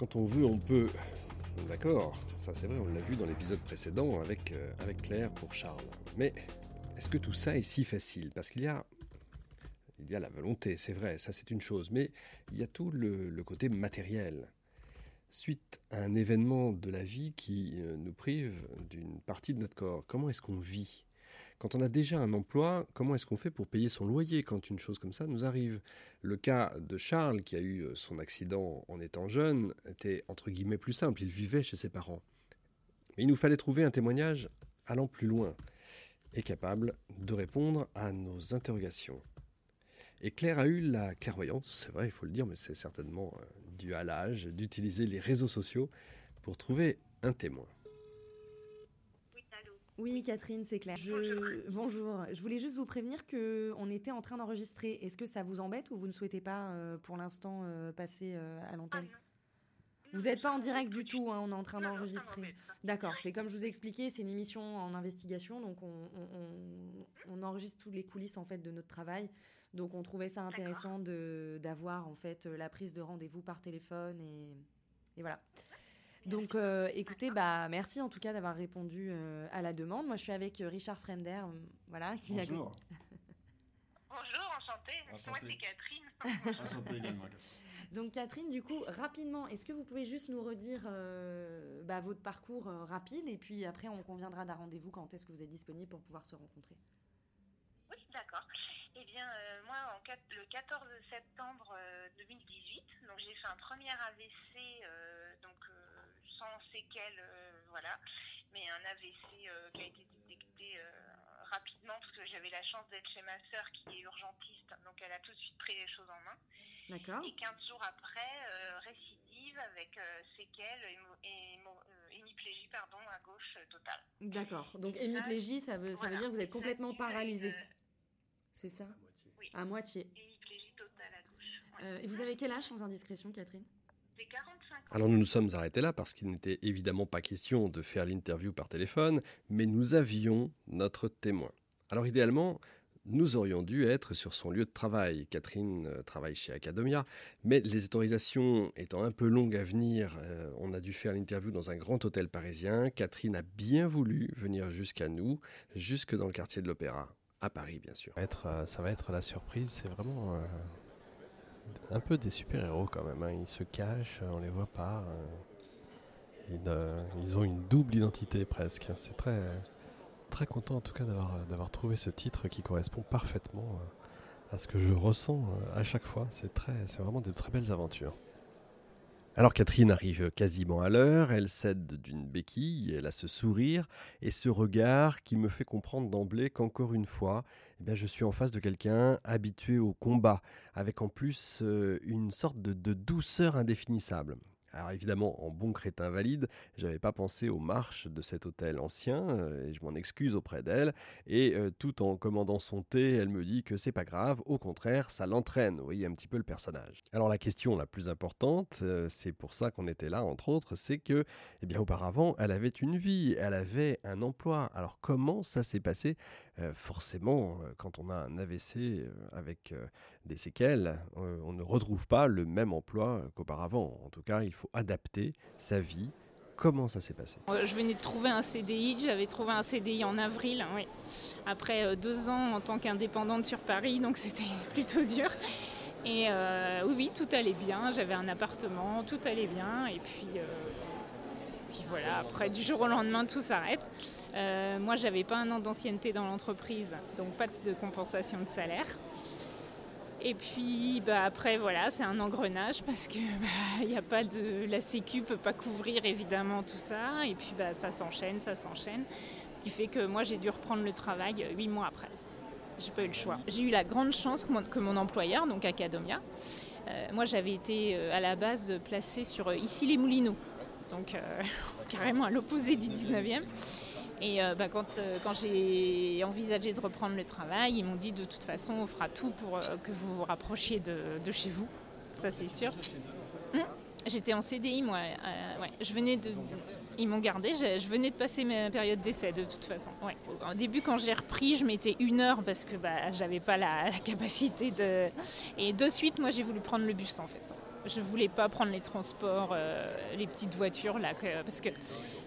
quand on veut, on peut. D'accord, ça c'est vrai, on l'a vu dans l'épisode précédent avec, euh, avec Claire pour Charles. Mais est-ce que tout ça est si facile? Parce qu'il y a, il y a la volonté, c'est vrai, ça c'est une chose, mais il y a tout le, côté matériel. Suite à un événement de la vie qui euh, nous prive d'une partie de notre corps, comment est-ce qu'on vit? Quand on a déjà un emploi, comment est-ce qu'on fait pour payer son loyer quand une chose comme ça nous arrive? Le cas de Charles, qui a eu euh, son accident en étant jeune, était entre guillemets plus simple. Il vivait chez ses parents. Mais il nous fallait trouver un témoignage allant plus loin et capable de répondre à nos interrogations. Et Claire a eu la clairvoyance, c'est vrai, il faut le dire, mais c'est certainement euh, dû à l'âge, d'utiliser les réseaux sociaux pour trouver un témoin. Oui, Catherine, c'est clair. Je... Bonjour. Je voulais juste vous prévenir que on était en train d'enregistrer. Est-ce que ça vous embête ou vous ne souhaitez pas, euh, pour l'instant, euh, passer euh, à l'antenne Vous n'êtes pas en direct du tout, hein, on est en train d'enregistrer. D'accord, c'est comme je vous ai expliqué, c'est une émission en investigation, donc on, on, on, enregistre toutes les coulisses en fait de notre travail. Donc on trouvait ça intéressant d'avoir en fait la prise de rendez-vous par téléphone et, et voilà. Donc, euh, écoutez, bah, merci en tout cas d'avoir répondu euh, à la demande. Moi, je suis avec euh, Richard Fremder, voilà. Qui Bonjour. A... Bonjour, enchantée. Moi, c'est Catherine. enchantée également. Donc, Catherine, du coup, rapidement, est-ce que vous pouvez juste nous redire bah, votre parcours rapide et puis après, on conviendra d'un rendez-vous quand est-ce que vous êtes disponible pour pouvoir se rencontrer? Oui, d'accord. Eh bien, euh, moi, en, le 14 septembre euh, 2018, donc j'ai fait un premier AVC, euh, donc sans séquelles, voilà, mais un AVC qui a été détecté rapidement parce que j'avais la chance d'être chez ma sœur qui est urgentiste, donc elle a tout de suite pris les choses en main. D'accord. Et 15 jours après, récidive avec séquelles et hémiplégie pardon, à gauche totale. D'accord. Donc hémiplégie, ça veut, ça veut dire que vous êtes complètement paralysé. C'est ça? À moitié. Hémiplégie totale à gauche. Euh, et vous avez quel âge sans indiscrétion, Catherine? J'ai 45 ans. Alors nous nous sommes arrêtés là parce qu'il n'était évidemment pas question de faire l'interview par téléphone, mais nous avions notre témoin. Alors idéalement, nous aurions dû être sur son lieu de travail. Catherine euh, travaille chez Academia, mais les autorisations étant un peu longues à venir, euh, on a dû faire l'interview dans un grand hôtel parisien. Catherine a bien voulu venir jusqu'à nous, jusque dans le quartier de l'Opéra à Paris, bien sûr. Ça va être, euh, ça va être la surprise. C'est vraiment euh, un peu des super-héros quand même. Hein. Ils se cachent, on les voit pas. Euh. Ils, ont une double identité presque. C'est très, très content en tout cas d'avoir, d'avoir trouvé ce titre qui correspond parfaitement à ce que je ressens à chaque fois. C'est vraiment des très belles aventures. Alors Catherine arrive quasiment à l'heure, elle cède d'une béquille, elle a ce sourire et ce regard qui me fait comprendre d'emblée qu'encore une fois, eh bien, je suis en face de quelqu'un habitué au combat, avec en plus euh, une sorte de, de douceur indéfinissable. Alors évidemment, en bon crétin valide, j'avais pas pensé aux marches de cet hôtel ancien, euh, et je m'en excuse auprès d'elle. Et euh, tout en commandant son thé, elle me dit que c'est pas grave, au contraire, ça l'entraîne. Vous voyez un petit peu le personnage. Alors la question la plus importante, euh, c'est pour ça qu'on était là, entre autres, c'est que, eh bien, auparavant, elle avait une vie, elle avait un emploi. Alors comment ça s'est passé? Forcément, quand on a un AVC avec des séquelles, on ne retrouve pas le même emploi qu'auparavant. En tout cas, il faut adapter sa vie. Comment ça s'est passé? Euh, Je venais de trouver un CDI, j'avais trouvé un CDI en avril, oui. après euh, deux ans en tant qu'indépendante sur Paris, donc c'était plutôt dur. Et euh, oui, tout allait bien, j'avais un appartement, tout allait bien, et puis, puis voilà, après du jour au lendemain, tout s'arrête. moi, j'avais pas un an d'ancienneté dans l'entreprise, donc pas de compensation de salaire. Et puis bah, après, voilà, c'est un engrenage parce que bah, a pas de. La Sécu peut pas couvrir évidemment tout ça. Et puis bah, ça s'enchaîne, ça s'enchaîne. Ce qui fait que moi j'ai dû reprendre le travail huit mois après. J'ai pas eu le choix. J'ai eu la grande chance que mon, que mon employeur, donc Acadomia, euh, moi j'avais été euh, à la base placée sur euh, ici les Moulineaux, donc carrément à l'opposé du 19e. Et euh, bah, quand, euh, quand j'ai envisagé de reprendre le travail, ils m'ont dit de toute façon, on fera tout pour euh, que vous vous rapprochiez de, de chez vous. Ça, c'est sûr. Hum, j'étais en CDI, moi. Ouais. Je venais de, ils m'ont gardé. Je, venais de passer ma période d'essai, de toute façon. Ouais. Au début, quand j'ai repris, je mettais une heure parce que bah, j'avais pas la, la, capacité de. Et de suite, moi, j'ai voulu prendre le bus, en fait. Je voulais pas prendre les transports, les petites voitures là, parce que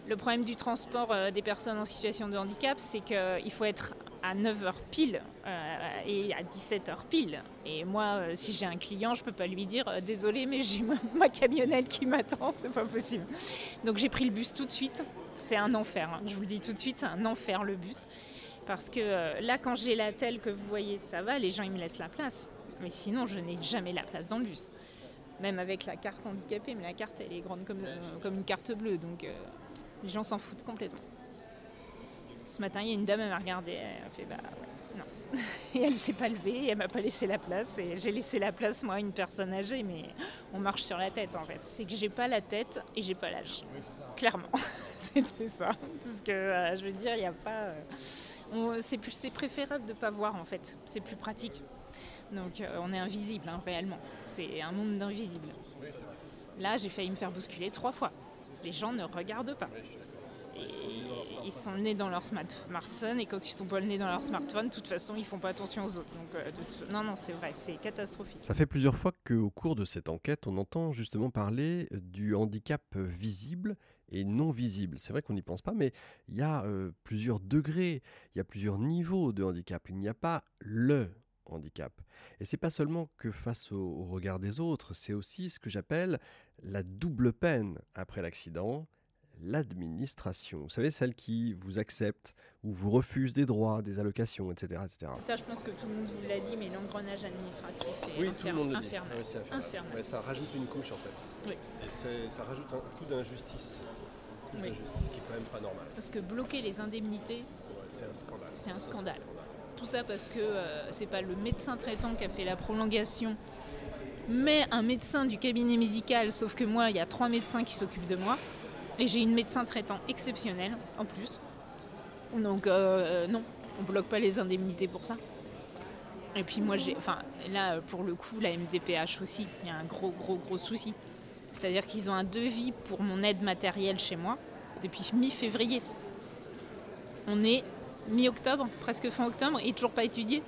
le problème du transport euh, des personnes en situation de handicap, c'est qu'il faut être à 9h pile euh, et à 17h pile. Et moi, si j'ai un client, je peux pas lui dire désolé, mais j'ai ma, camionnette qui m'attend, c'est pas possible. Donc j'ai pris le bus tout de suite. C'est un enfer, hein. je vous le dis tout de suite, un enfer le bus. Parce que là, quand j'ai la telle que vous voyez, ça va, les gens ils me laissent la place. Mais sinon, je n'ai jamais la place dans le bus. Même avec la carte handicapée, mais la carte, elle est grande comme, euh, comme une carte bleue. Donc, euh, les gens s'en foutent complètement. Ce matin, il y a une dame, elle m'a regardé, elle a fait bah non. Et elle ne s'est pas levée, elle m'a pas laissé la place. Et j'ai laissé la place, moi, à une personne âgée, mais on marche sur la tête en fait. C'est que j'ai pas la tête et j'ai pas l'âge. Clairement. C'était ça. Parce que euh, je veux dire, il n'y a pas. c'est préférable de ne pas voir en fait. C'est plus pratique. Donc euh, on est invisible hein, réellement. C'est un monde d'invisibles. Là, j'ai failli me faire bousculer trois fois. Les gens ne regardent pas. ils sont nés dans leur smartphone et quand ils sont pas nés dans leur smartphone, de toute façon, ils font pas attention aux autres. Donc, euh, non, non, c'est vrai, c'est catastrophique. Ça fait plusieurs fois qu'au cours de cette enquête, on entend justement parler du handicap visible et non visible. C'est vrai qu'on n'y pense pas, mais il y a euh, plusieurs degrés, il y a plusieurs niveaux de handicap. Il n'y a pas le handicap. Et c'est pas seulement que face au, regard des autres, c'est aussi ce que j'appelle la double peine après l'accident, l'administration. Vous savez, celle qui vous accepte ou vous refuse des droits, des allocations, etc. etc. Ça, je pense que tout le monde vous l'a dit, mais l'engrenage administratif est oui, tout le monde infernal. infernal. ça rajoute une couche en fait. Oui. Et ça rajoute un coup d'injustice. Oui. D'injustice qui est quand même pas normal. Parce que bloquer les indemnités, c'est un scandale. C'est un scandale tout ça parce que euh, c'est pas le médecin traitant qui a fait la prolongation, mais un médecin du cabinet médical, sauf que moi, il y a trois médecins qui s'occupent de moi, et j'ai une médecin traitant exceptionnelle en plus. Donc euh, non, on bloque pas les indemnités pour ça. Et puis moi, j'ai, enfin là pour le coup, la MDPH aussi, il y a un gros gros gros souci. C'est-à-dire qu'ils ont un devis pour mon aide matérielle chez moi depuis mi-février. On est mi-octobre, presque fin octobre, et toujours pas étudié.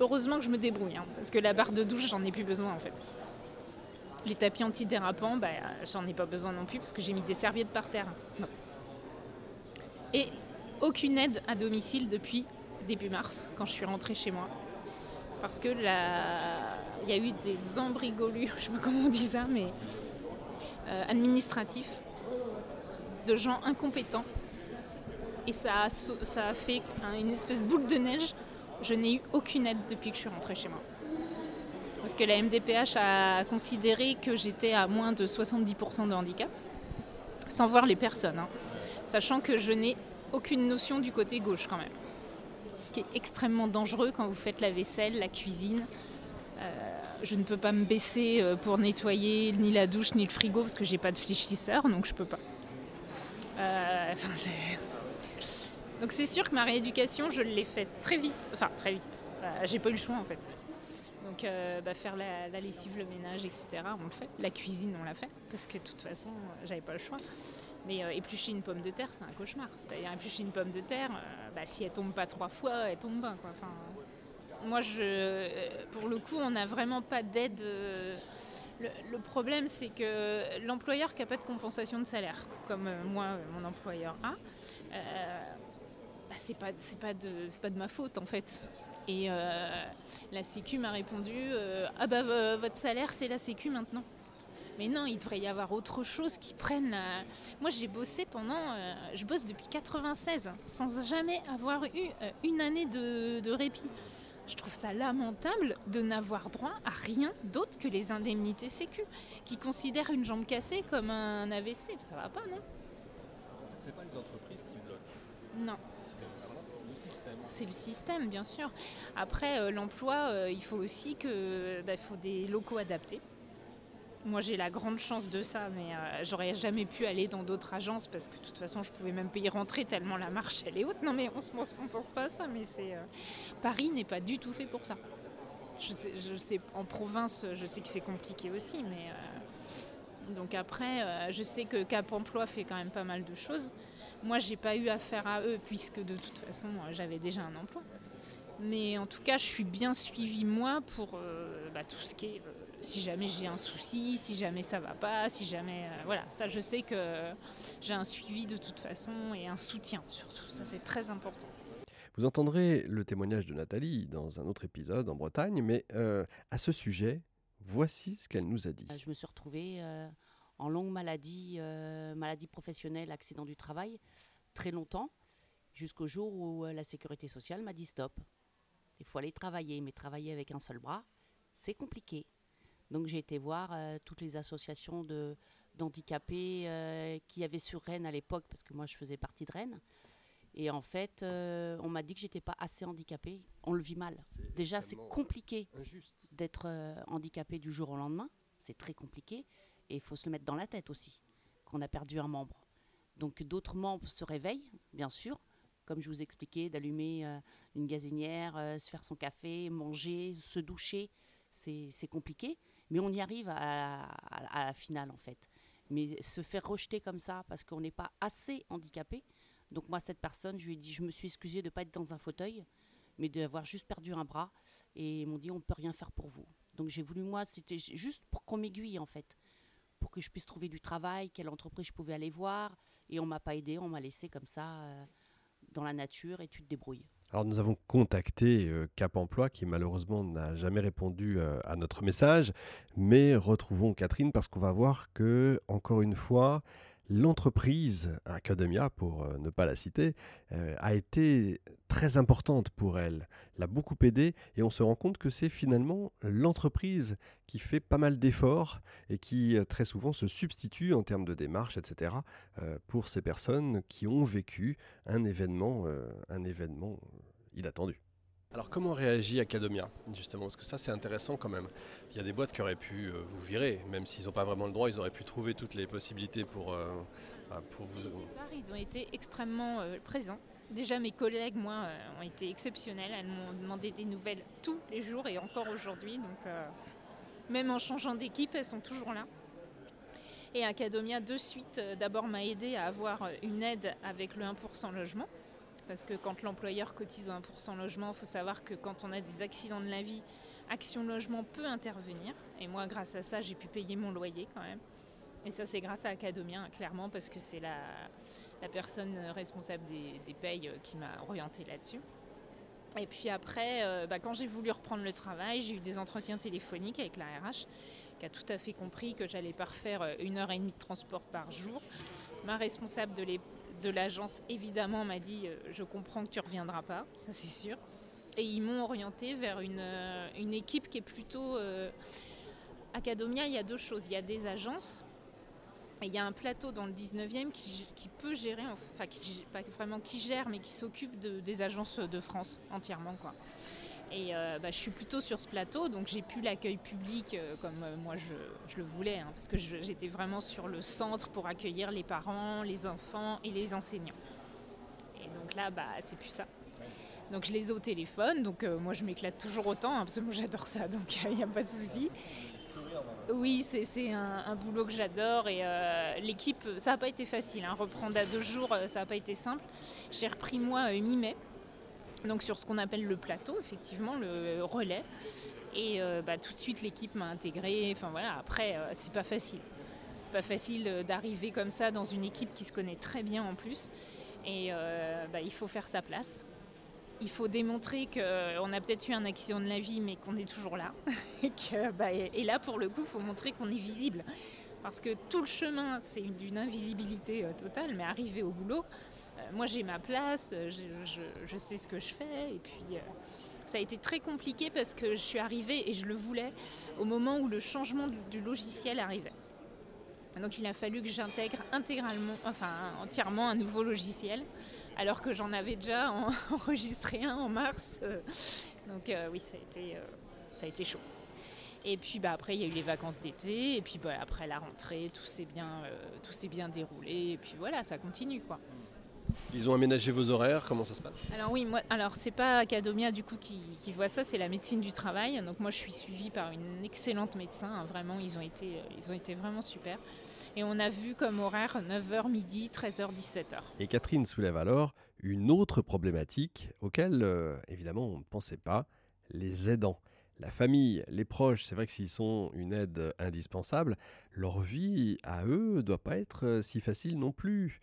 Heureusement que je me débrouille, hein, parce que la barre de douche, j'en ai plus besoin en fait. Les tapis antidérapants, bah, j'en ai pas besoin non plus, parce que j'ai mis des serviettes par terre. Et aucune aide à domicile depuis début mars, quand je suis rentrée chez moi. Parce que il y a eu des embrigolus, je sais pas comment on dit ça, mais euh, administratifs, de gens incompétents et ça a, fait une espèce de boule de neige. Je n'ai eu aucune aide depuis que je suis rentrée chez moi. Parce que la MDPH a considéré que j'étais à moins de 70% de handicap, sans voir les personnes, hein. sachant que je n'ai aucune notion du côté gauche quand même. Ce qui est extrêmement dangereux quand vous faites la vaisselle, la cuisine. Euh, je ne peux pas me baisser euh, pour nettoyer ni la douche ni le frigo parce que j'ai pas de fléchisseur, donc je peux pas. Euh, donc c'est sûr que ma rééducation, je l'ai faite très vite. Enfin, très vite. Euh, j'ai pas eu le choix en fait. Donc euh, bah, faire la, lessive, le ménage, etc., on le fait. La cuisine, on l'a fait. Parce que de toute façon, j'avais pas le choix. Mais euh, éplucher une pomme de terre, c'est un cauchemar. C'est-à-dire éplucher une pomme de terre, bah, si elle tombe pas trois fois, elle tombe bien. Quoi. Enfin, moi, je, pour le coup, on n'a vraiment pas d'aide. Le, problème, c'est que l'employeur qui n'a pas de compensation de salaire, comme moi, mon employeur a, c'est pas, c'est pas, de, c'est pas de ma faute en fait. Et euh, la Sécu m'a répondu euh, Ah bah votre salaire c'est la Sécu maintenant. Mais non, il devrait y avoir autre chose qui prenne. Moi j'ai bossé pendant. Euh, je bosse depuis 96 sans jamais avoir eu une année de, de répit. Je trouve ça lamentable de n'avoir droit à rien d'autre que les indemnités Sécu, qui considèrent une jambe cassée comme un AVC. Ça va pas, non? C'est pas les entreprises qui bloquent? Non c'est le système, bien sûr. Après, euh, l'emploi, euh, il faut aussi que, bah, faut des locaux adaptés. Moi, j'ai la grande chance de ça, mais euh, j'aurais jamais pu aller dans d'autres agences parce que de toute façon, je pouvais même pas y rentrer tellement la marche elle est haute. Non, mais on ne pense pas à ça, mais c'est Paris n'est pas du tout fait pour ça. Je sais, en province, je sais que c'est compliqué aussi, mais donc après, je sais que Cap Emploi fait quand même pas mal de choses. Moi, j'ai pas eu affaire à eux puisque de toute façon, j'avais déjà un emploi. Mais en tout cas, je suis bien suivie moi pour euh, bah, tout ce qui est euh, si jamais j'ai un souci, si jamais ça va pas, si jamais. euh, voilà, ça, je sais que j'ai un suivi de toute façon et un soutien surtout. Ça, c'est très important. Vous entendrez le témoignage de Nathalie dans un autre épisode en Bretagne, mais euh, à ce sujet, voici ce qu'elle nous a dit. Je me suis retrouvée euh, en longue maladie, euh, maladie professionnelle, accident du travail, très longtemps, jusqu'au jour où euh, la sécurité sociale m'a dit stop. Il faut aller travailler, mais travailler avec un seul bras, c'est compliqué. Donc j'ai été voir euh, toutes les associations de, d'handicapés euh, qu'il y avait sur Rennes à l'époque, parce que moi je faisais partie de Rennes. Et en fait, euh, on m'a dit que j'étais pas assez handicapée. On le vit mal. Déjà, c'est compliqué injuste. d'être handicapé du jour au lendemain. C'est très compliqué. Et il faut se le mettre dans la tête aussi, qu'on a perdu un membre. Donc d'autres membres se réveillent, bien sûr, comme je vous expliquais, d'allumer euh, une gazinière, euh, se faire son café, manger, se doucher. C'est compliqué, mais on y arrive à- à la finale en fait. Mais se faire rejeter comme ça parce qu'on n'est pas assez handicapé. Donc moi, cette personne, je lui ai dit, je me suis excusée de ne pas être dans un fauteuil, mais d'avoir juste perdu un bras. Et ils m'ont dit, on ne peut rien faire pour vous. Donc j'ai voulu, moi, c'était juste pour qu'on m'aiguille, en fait. Pour que je puisse trouver du travail, quelle entreprise je pouvais aller voir. Et on m'a pas aidé, on m'a laissé comme ça, euh, dans la nature, et tu te débrouilles. Alors nous avons contacté euh, Cap Emploi qui malheureusement n'a jamais répondu euh, à notre message, mais retrouvons Catherine parce qu'on va voir que encore une fois l'entreprise Academia, pour euh, ne pas la citer, euh, a été très importante pour elle, l'a beaucoup aidée et on se rend compte que c'est finalement l'entreprise qui fait pas mal d'efforts et qui euh, très souvent se substitue en termes de démarches, etc., pour ces personnes qui ont vécu un événement, un événement inattendu. Alors comment réagit Academia justement? Parce que ça c'est intéressant quand même. Il y a des boîtes qui auraient pu euh, vous virer, même s'ils n'ont pas vraiment le droit, ils auraient pu trouver toutes les possibilités pour, euh, pour vous... ils ont été extrêmement euh, présents. Déjà, mes collègues, moi, ont été exceptionnels. Elles m'ont demandé des nouvelles tous les jours et encore aujourd'hui. Donc, même en changeant d'équipe, elles sont toujours là. Et Academia, de suite, d'abord m'a aidé à avoir une aide avec le 1% logement. Parce que quand l'employeur cotise au 1% logement, il faut savoir que quand on a des accidents de la vie, Action Logement peut intervenir. Et moi, grâce à ça, j'ai pu payer mon loyer quand même. Et ça, c'est grâce à Academia, hein, clairement, parce que c'est la, personne responsable des, payes euh, qui m'a orientée là-dessus. Et puis après, euh, bah, quand j'ai voulu reprendre le travail, j'ai eu des entretiens téléphoniques avec la RH, qui a tout à fait compris que j'allais pas refaire euh, une heure et demie de transport par jour. Ma responsable de de l'agence, évidemment, m'a dit euh, Je comprends que tu reviendras pas, ça c'est sûr. Et ils m'ont orienté vers une, euh, une équipe qui est plutôt. euh, Academia, il y a deux choses. Il y a des agences et il y a un plateau dans le 19e qui, peut gérer, enfin qui, pas vraiment qui gère, mais qui s'occupe de- des agences de France entièrement. Quoi. Et euh, bah, je suis plutôt sur ce plateau, donc j'ai pu l'accueil public euh, comme euh, moi je, le voulais, hein, parce que j'étais vraiment sur le centre pour accueillir les parents, les enfants et les enseignants. Et donc là, bah, c'est plus ça. Donc je les ai au téléphone, donc moi je m'éclate toujours autant, hein, parce que moi j'adore ça, donc il n'y a pas de souci. Oui, c'est un, boulot que j'adore et l'équipe, ça n'a pas été facile. hein. Reprendre à deux jours, ça n'a pas été simple. J'ai repris moi mi-mai, donc sur ce qu'on appelle le plateau, effectivement, le relais. Et euh, bah, tout de suite, l'équipe m'a intégrée. Enfin voilà, après, euh, c'est pas facile. C'est pas facile euh, d'arriver comme ça dans une équipe qui se connaît très bien en plus. Et euh, bah, il faut faire sa place. Il faut démontrer qu'on a peut-être eu un accident de la vie, mais qu'on est toujours là. et, bah, et là, pour le coup, il faut montrer qu'on est visible. Parce que tout le chemin, c'est une, d'une invisibilité totale, mais arriver au boulot, moi j'ai ma place, euh, je, sais ce que je fais. Et puis, euh, ça a été très compliqué parce que je suis arrivée, et je le voulais, au moment où le changement du, logiciel arrivait. Donc il a fallu que j'intègre intégralement, enfin entièrement un nouveau logiciel, alors que j'en avais déjà en- enregistré un en mars. euh. donc euh, oui, ça a été, euh, ça a été chaud. Et puis bah, après, il y a eu les vacances d'été, et puis bah, après la rentrée, tout s'est bien, euh, tout bien déroulé, et puis voilà, ça continue quoi. Ils ont aménagé vos horaires, comment ça se passe? Alors oui, moi, alors c'est pas Academia du coup qui, qui voit ça, c'est la médecine du travail. Donc moi je suis suivie par une excellente médecin, hein, vraiment ils ont été, euh, ils ont été vraiment super. Et on a vu comme horaire 9h midi, 13h, 17h. Et Catherine soulève alors une autre problématique auquel, euh, évidemment, on ne pensait pas, les aidants. La famille, les proches, c'est vrai que s'ils sont une aide indispensable, leur vie à eux doit pas être euh, si facile non plus.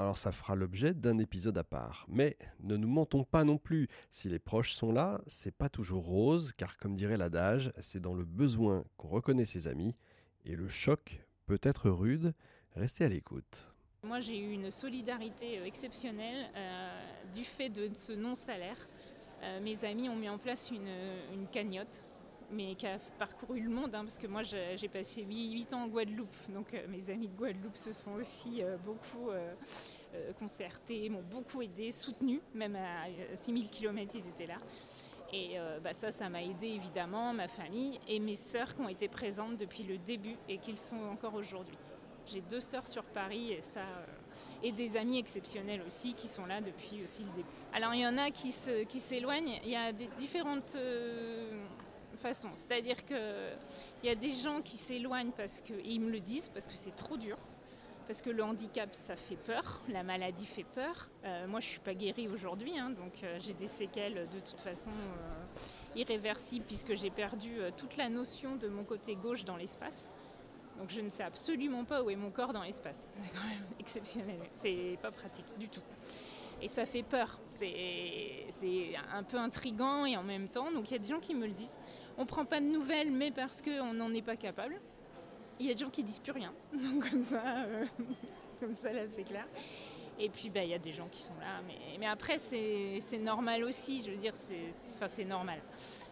Alors ça fera l'objet d'un épisode à part. Mais ne nous mentons pas non plus. Si les proches sont là, c'est pas toujours rose, car comme dirait l'adage, c'est dans le besoin qu'on reconnaît ses amis, et le choc peut être rude. Restez à l'écoute. Moi, j'ai eu une solidarité euh, exceptionnelle euh, du fait de ce non-salaire. Euh, mes amis ont mis en place une, une cagnotte, mais qui a parcouru le monde, hein, parce que moi, j'ai passé 8, ans en Guadeloupe. Donc, euh, mes amis de Guadeloupe se sont aussi euh, beaucoup euh, concertés, m'ont beaucoup aidé, soutenu, même à 6000 km, ils étaient là. Et bah, ça, ça m'a aidé évidemment, ma famille et mes sœurs qui ont été présentes depuis le début et qui sont encore aujourd'hui. J'ai deux sœurs sur Paris et ça, et des amis exceptionnels aussi qui sont là depuis aussi le début. Alors il y en a qui s'éloignent. Il y a des différentes C'est-à-dire que il y a des gens qui s'éloignent parce que et ils me le disent parce que c'est trop dur. Parce que le handicap, ça fait peur, la maladie fait peur. Euh, moi, je ne suis pas guérie aujourd'hui, hein, donc euh, j'ai des séquelles de toute façon euh, irréversibles puisque j'ai perdu toute la notion de mon côté gauche dans l'espace. Donc je ne sais absolument pas où est mon corps dans l'espace. C'est quand même exceptionnel. C'est pas pratique du tout. Et ça fait peur. C'est un peu intrigant et en même temps. Donc il y a des gens qui me le disent. On prend pas de nouvelles, mais parce qu'on n'en est pas capable. Il y a des gens qui disent plus rien. Donc comme ça, euh, comme ça là c'est clair. Et puis bah, il y a des gens qui sont là. Mais, mais après c'est normal aussi. Je veux dire, c'est normal.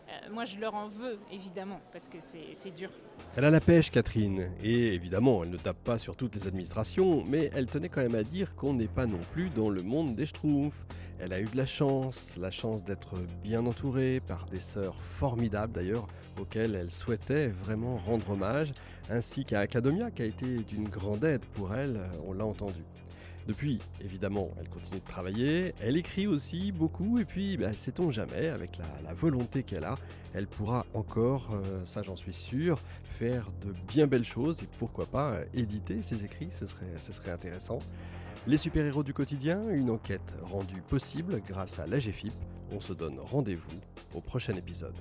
Euh, moi je leur en veux évidemment parce que c'est dur. Elle a la pêche, Catherine, et évidemment, elle ne tape pas sur toutes les administrations, mais elle tenait quand même à dire qu'on n'est pas non plus dans le monde des schtroumpfs. Elle a eu de la chance, la chance d'être bien entourée par des sœurs formidables d'ailleurs, auxquelles elle souhaitait vraiment rendre hommage, ainsi qu'à Academia qui a été d'une grande aide pour elle, on l'a entendu. Depuis, évidemment, elle continue de travailler, elle écrit aussi beaucoup, et puis, bah, sait-on jamais, avec la, volonté qu'elle a, elle pourra encore, euh, ça j'en suis sûr, faire de bien belles choses, et pourquoi pas euh, éditer ses écrits, ce serait, ce serait intéressant. Les super-héros du quotidien, une enquête rendue possible grâce à l'AGFIP. On se donne rendez-vous au prochain épisode.